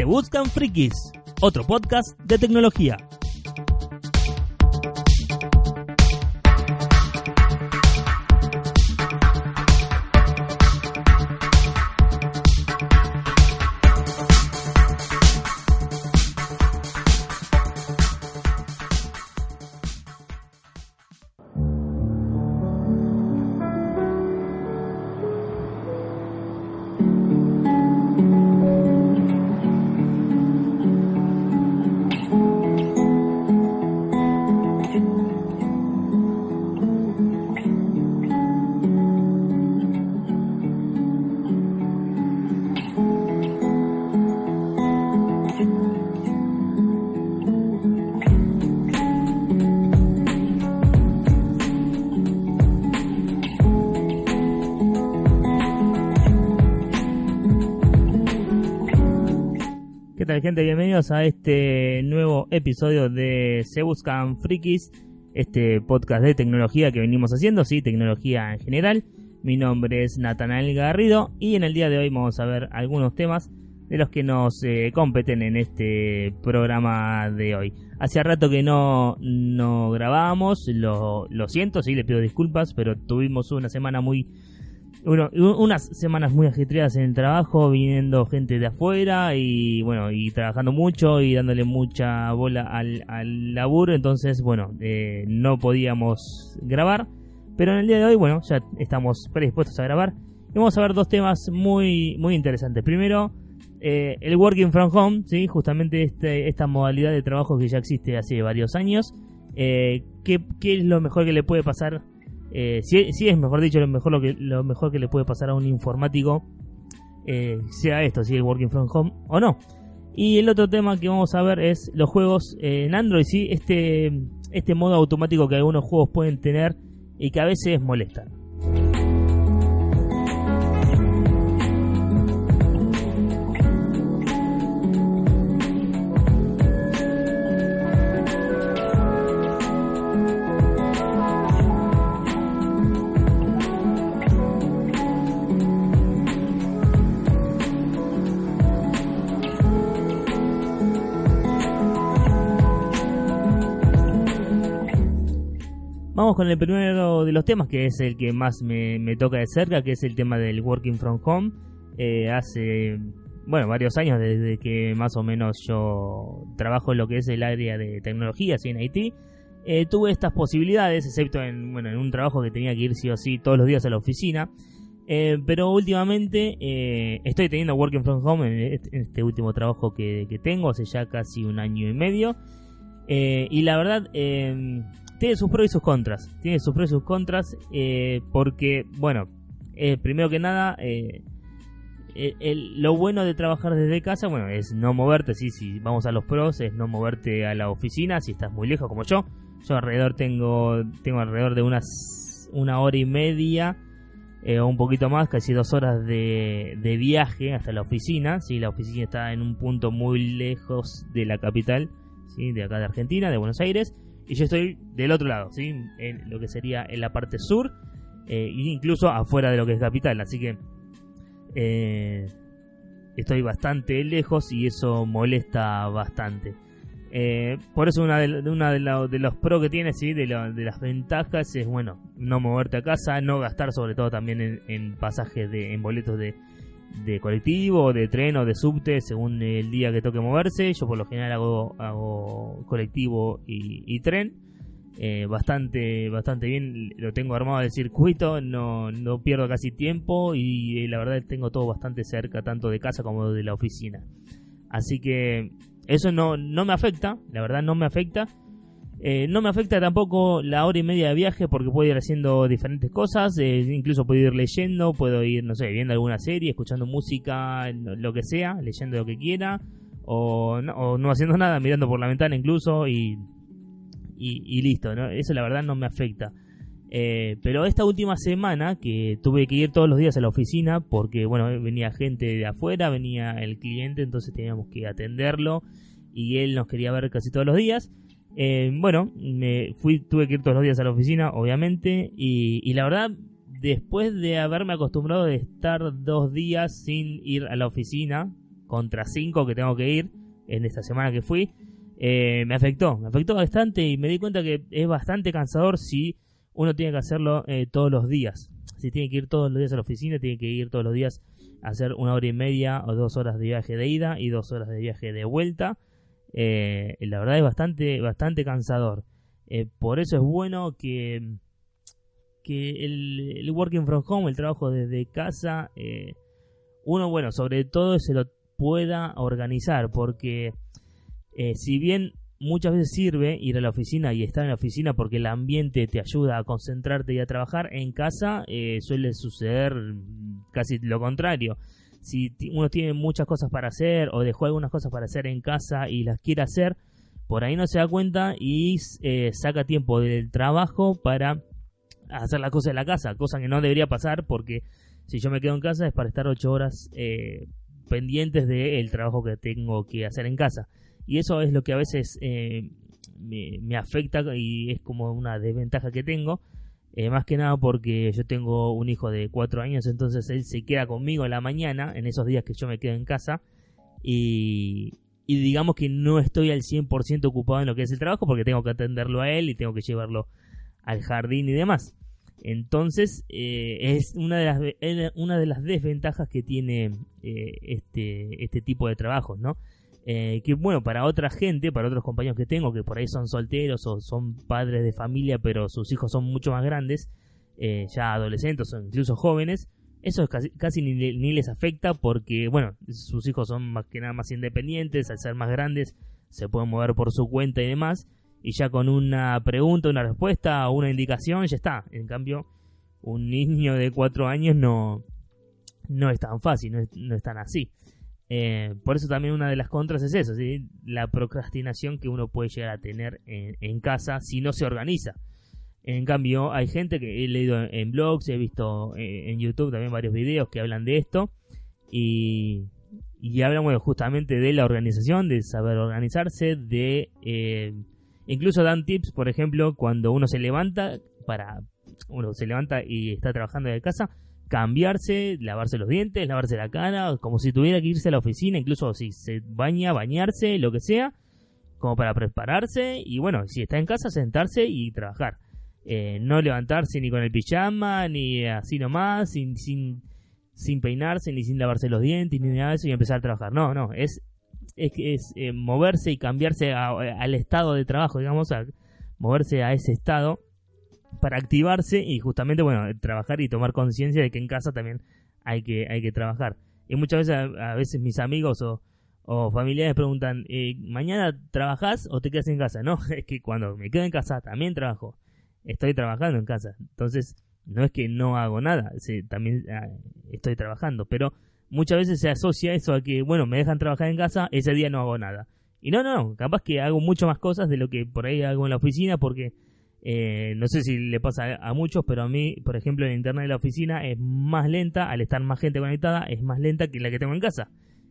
Se Buscan Frikis, otro podcast de tecnología. Tal gente? Bienvenidos a este nuevo episodio de Se Buscan Frikis, este podcast de tecnología que venimos haciendo, sí, tecnología en general. Mi nombre es Natanael Garrido y en el día de hoy vamos a ver algunos temas de los que nos eh, competen en este programa de hoy. Hace rato que no, no grabábamos, lo, lo siento, sí, le pido disculpas, pero tuvimos una semana muy bueno, unas semanas muy ajetreadas en el trabajo, viniendo gente de afuera y bueno, y trabajando mucho y dándole mucha bola al, al laburo, entonces bueno, eh, no podíamos grabar, pero en el día de hoy, bueno, ya estamos predispuestos a grabar y vamos a ver dos temas muy, muy interesantes. Primero, eh, el working from home, ¿sí? justamente este, esta modalidad de trabajo que ya existe hace varios años. Eh, ¿qué, ¿Qué es lo mejor que le puede pasar eh, si, es mejor dicho lo mejor lo que mejor que le puede pasar a un informático eh, sea esto si el working from home o no. Y el otro tema que vamos a ver es los juegos en Android sí este este modo automático que algunos juegos pueden tener y que a veces molestan Con el primero de los temas, que es el que más me, me toca de cerca, que es el tema del Working from Home. Eh, hace, bueno, varios años desde que más o menos yo trabajo en lo que es el área de tecnología, así en Haití. Eh, tuve estas posibilidades, excepto en, bueno, en un trabajo que tenía que ir sí o sí todos los días a la oficina. Eh, pero últimamente estoy teniendo Working from Home en este, en este último trabajo que, que, tengo, hace ya casi un año y medio. Y la verdad, tiene sus pros y sus contras. Tiene sus pros y sus contras eh, porque, bueno, eh, primero que nada, eh, el, lo bueno de trabajar desde casa, bueno, es no moverte, sí, si vamos a los pros, es no moverte a la oficina si estás muy lejos como yo. Yo alrededor tengo, tengo alrededor de unas una hora y media o un poquito más, casi dos horas de, de viaje hasta la oficina. Sí, la oficina está en un punto muy lejos de la capital ¿sí? de acá de Argentina, de Buenos Aires, y yo estoy del otro lado, ¿sí? en lo que sería en la parte sur, eh, incluso afuera de lo que es capital, así que eh, estoy bastante lejos y eso molesta bastante. Eh, por eso una de, una de, la, de los pros que tiene, ¿sí? de, la, de, las ventajas es, bueno, no moverte a casa, no gastar sobre todo también en, en pasajes, de, en boletos de, de colectivo, de tren o de subte, según el día que toque moverse. Yo por lo general hago, hago colectivo y, y tren. Eh, bastante bastante bien, lo tengo armado el circuito, no, no pierdo casi tiempo y eh, la verdad tengo todo bastante cerca, tanto de casa como de la oficina. Así que eso no, no me afecta, la verdad no me afecta. Eh, no me afecta tampoco la hora y media de viaje porque puedo ir haciendo diferentes cosas, eh, incluso puedo ir leyendo, puedo ir, no sé, viendo alguna serie, escuchando música, lo que sea, leyendo lo que quiera, o no, o no haciendo nada, mirando por la ventana incluso y, y, listo, ¿no? eso la verdad no me afecta. Eh, pero esta última semana que tuve que ir todos los días a la oficina porque, bueno, venía gente de afuera, venía el cliente, entonces teníamos que atenderlo y él nos quería ver casi todos los días. Eh, bueno, me fui, tuve que ir todos los días a la oficina, obviamente, y, la verdad, después de haberme acostumbrado de estar dos días sin ir a la oficina, contra 5 que tengo que ir en esta semana que fui, eh, me afectó, me afectó bastante y me di cuenta que es bastante cansador si uno tiene que hacerlo eh, todos los días. Si tiene que ir todos los días a la oficina, tiene que ir todos los días a hacer una hora y media o dos horas de viaje de ida y dos horas de viaje de vuelta. Eh, la verdad es bastante, bastante cansador. por eso es bueno que, que el, working from home, el trabajo desde casa, uno, bueno, sobre todo se lo pueda organizar, porque eh, si bien muchas veces sirve ir a la oficina y estar en la oficina porque el ambiente te ayuda a concentrarte y a trabajar, en casa eh, suele suceder casi lo contrario. Si uno tiene muchas cosas para hacer o dejó algunas cosas para hacer en casa y las quiere hacer, por ahí no se da cuenta y eh, saca tiempo del trabajo para hacer las cosas en la casa, cosa que no debería pasar porque si yo me quedo en casa es para estar ocho horas pendientes del trabajo que tengo que hacer en casa. Y eso es lo que a veces eh, me, afecta y es como una desventaja que tengo. Eh, más que nada porque yo tengo un hijo de cuatro años, entonces él se queda conmigo en la mañana, en esos días que yo me quedo en casa. Y, digamos que no estoy al 100% ocupado en lo que es el trabajo porque tengo que atenderlo a él y tengo que llevarlo al jardín y demás. Entonces eh, es una de, las, una de las desventajas que tiene este, este tipo de trabajos, ¿no? Eh, que bueno, para otra gente, para otros compañeros que tengo, que por ahí son solteros o son padres de familia, pero sus hijos son mucho más grandes, eh, ya adolescentes o incluso jóvenes, eso casi, casi ni, ni, les afecta porque, bueno, sus hijos son más que nada más independientes, al ser más grandes se pueden mover por su cuenta y demás, y ya con una pregunta, una respuesta o una indicación ya está. En cambio, un niño de cuatro años no, no es tan fácil, no es, no es tan así. Eh, por eso también una de las contras es eso, la procrastinación que uno puede llegar a tener en, casa si no se organiza. En cambio, hay gente que he leído en, blogs, he visto eh, en YouTube también varios videos que hablan de esto y, y hablan justamente de la organización, de saber organizarse, de eh, incluso dan tips, por ejemplo, cuando uno se levanta para uno se levanta y está trabajando de casa, cambiarse, lavarse los dientes, lavarse la cara, como si tuviera que irse a la oficina, incluso si se baña, bañarse, lo que sea, como para prepararse y bueno, si está en casa, sentarse y trabajar. Eh, no levantarse ni con el pijama, ni así nomás, sin, sin, sin peinarse, ni sin lavarse los dientes, ni nada de eso y empezar a trabajar. No, no, es, es, es eh, moverse y cambiarse al estado de trabajo, digamos, a moverse a ese estado para activarse y justamente, bueno, trabajar y tomar conciencia de que en casa también hay que, hay que trabajar. Y muchas veces, a, veces mis amigos o, o familiares preguntan, eh, ¿mañana trabajas o te quedas en casa? No, es que cuando me quedo en casa también trabajo. Estoy trabajando en casa. Entonces, no es que no hago nada, también ah, estoy trabajando. Pero muchas veces se asocia eso a que, bueno, me dejan trabajar en casa, ese día no hago nada. Y no, no, capaz que hago mucho más cosas de lo que por ahí hago en la oficina porque eh, no sé si le pasa a muchos, pero a mí, por ejemplo, el internet de la oficina es más lenta, al estar más gente conectada, es más lenta que la que tengo en casa.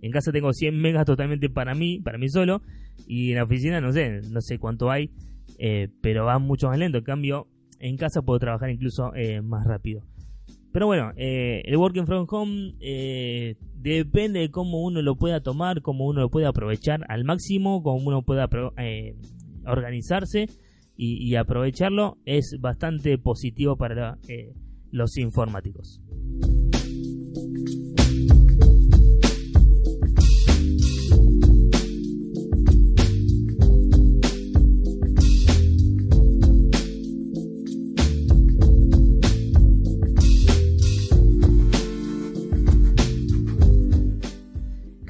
En casa tengo 100 megas totalmente para mí, para mí solo, y en la oficina no sé, no sé cuánto hay, eh, pero va mucho más lento. En cambio, en casa puedo trabajar incluso eh, más rápido. Pero bueno, el working from home depende de cómo uno lo pueda tomar, cómo uno lo pueda aprovechar al máximo, cómo uno pueda organizarse y, aprovecharlo es bastante positivo para eh, los informáticos.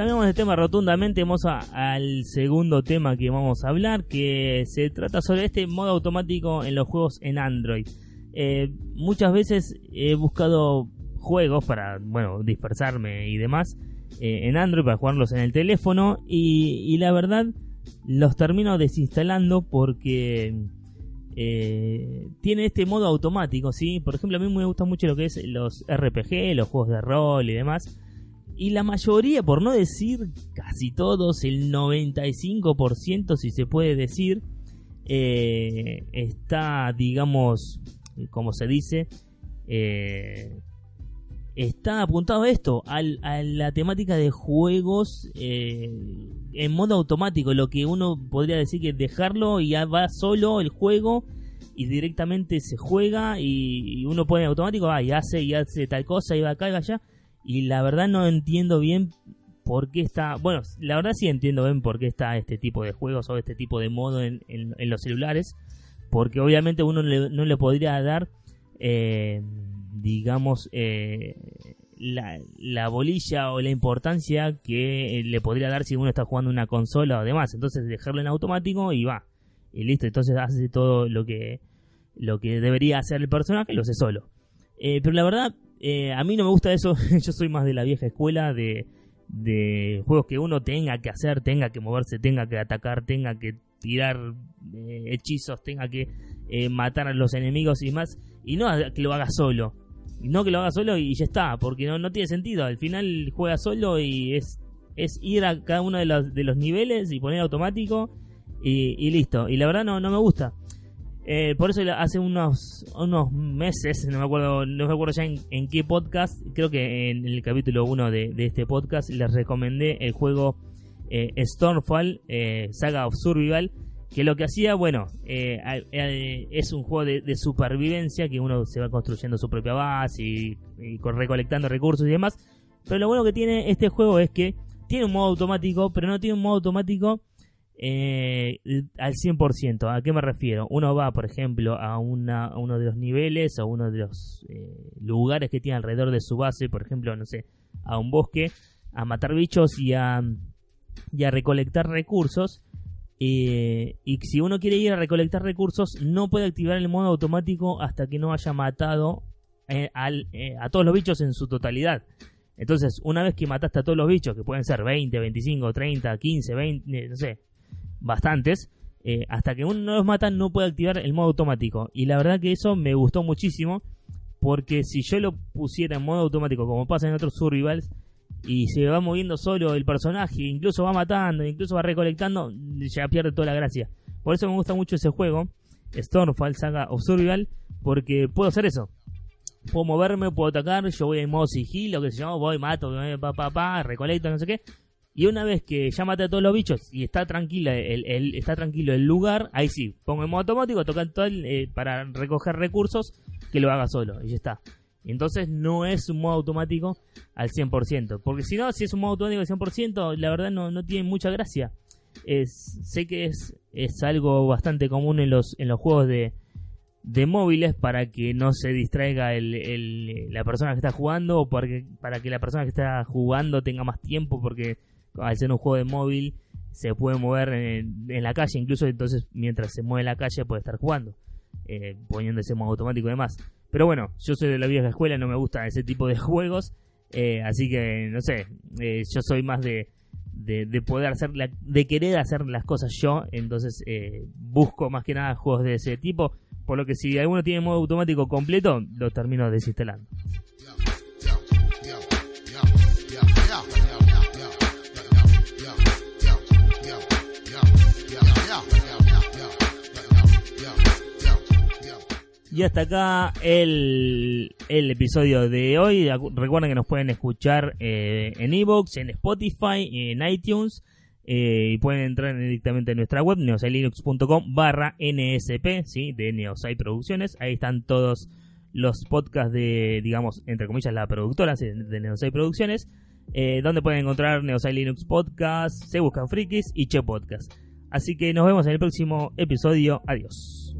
Cambiamos de tema rotundamente, vamos al segundo tema que vamos a hablar, que se trata sobre este modo automático en los juegos en Android. Eh, muchas veces he buscado juegos para, bueno, dispersarme y demás eh, en Android para jugarlos en el teléfono y, la verdad los termino desinstalando porque eh, tiene este modo automático, ¿sí? Por ejemplo, a mí me gusta mucho lo que es los RPG, los juegos de rol y demás y la mayoría, por no decir casi todos, el 95% si se puede decir, eh, está, digamos, como se dice, eh, está apuntado a esto, a la temática de juegos eh, en modo automático, lo que uno podría decir que dejarlo y ya va solo el juego y directamente se juega y, uno pone automático, ah, y hace y hace tal cosa y va acá y va allá. Y la verdad no entiendo bien por qué está, bueno, la verdad sí entiendo bien por qué está este tipo de juegos o este tipo de modo en, los celulares, porque obviamente uno no le podría dar, eh, digamos, eh, la, bolilla o la importancia que le podría dar si uno está jugando una consola o demás. Entonces dejarlo en automático y va. Y listo, entonces hace todo lo que, lo que debería hacer el personaje, lo hace solo. Eh, pero la verdad, eh, a mí no me gusta eso. Yo soy más de la vieja escuela de, de juegos que uno tenga que hacer, tenga que moverse, tenga que atacar, tenga que tirar eh, hechizos, tenga que matar a los enemigos y más. Y no que lo haga solo no que lo haga solo y ya está, porque no, no tiene sentido. Al final juega solo y es, es ir a cada uno de los, de los niveles y poner automático y, listo. Y la verdad no, no me gusta. Eh, por eso hace unos, unos meses, no me acuerdo, no me acuerdo ya en, qué podcast, creo que en el capítulo 1 de, este podcast les recomendé el juego eh, Stormfall, eh, Saga of Survival, que lo que hacía, bueno, es un juego de, supervivencia que uno se va construyendo su propia base y, recolectando recursos y demás. Pero lo bueno que tiene este juego es que tiene un modo automático, pero no tiene un modo automático eh, al 100%. ¿A qué me refiero? Uno va, por ejemplo, a, una, uno de los niveles o uno de los lugares que tiene alrededor de su base, por ejemplo, no sé, a un bosque, a matar bichos y a, y a recolectar recursos eh, y si uno quiere ir a recolectar recursos, no puede activar el modo automático hasta que no haya matado eh, eh, a todos los bichos en su totalidad. Entonces, una vez que mataste a todos los bichos, que pueden ser 20, 25, 30, 15, 20, no sé, bastantes, hasta que uno no los mata, no puede activar el modo automático. Y la verdad que eso me gustó muchísimo, porque si yo lo pusiera en modo automático, como pasa en otros survivals, y se va moviendo solo el personaje, incluso va matando, incluso va recolectando, ya pierde toda la gracia. Por eso me gusta mucho ese juego, Stormfall Saga of Survival, porque puedo hacer eso. Puedo moverme, puedo atacar, yo voy en modo sigilo, que se llama, voy, mato, pa, pa, pa, recolecto, no sé qué. Y una vez que ya a todos los bichos y está tranquila el, está tranquilo el lugar, ahí sí, pongo en modo automático, tocar todo eh, para recoger recursos, que lo haga solo, y ya está. Entonces no es un modo automático al 100%. Porque si no, si es un modo automático al 100%, la verdad no, no tiene mucha gracia. Sé que es, es algo bastante común en los, en los juegos de, de móviles para que no se distraiga el, el, la persona que está jugando o para que, para que la persona que está jugando tenga más tiempo porque al ser un juego de móvil se puede mover en, en la calle incluso entonces mientras se mueve la calle puede estar jugando eh, poniendo ese modo automático y demás pero bueno, yo soy de la vieja escuela, no me gustan ese tipo de juegos. Eh, así que, no sé, eh, yo soy más de, de, poder hacer, la, de querer hacer las cosas yo. Entonces eh, busco más que nada juegos de ese tipo. Por lo que si alguno tiene modo automático completo, lo termino desinstalando. Y hasta acá el, el episodio de hoy. Recuerden que nos pueden escuchar eh, en Evox, en Spotify, en iTunes. Eh, y pueden entrar directamente en nuestra web, neosailinux.com barra NSP, de Neosai Producciones. Ahí están todos los podcasts de, digamos, entre comillas, la productora de Neosai Producciones. Eh, donde pueden encontrar Neosai Linux Podcast, Se Buscan Frikis y Che Podcast. Así que nos vemos en el próximo episodio. Adiós.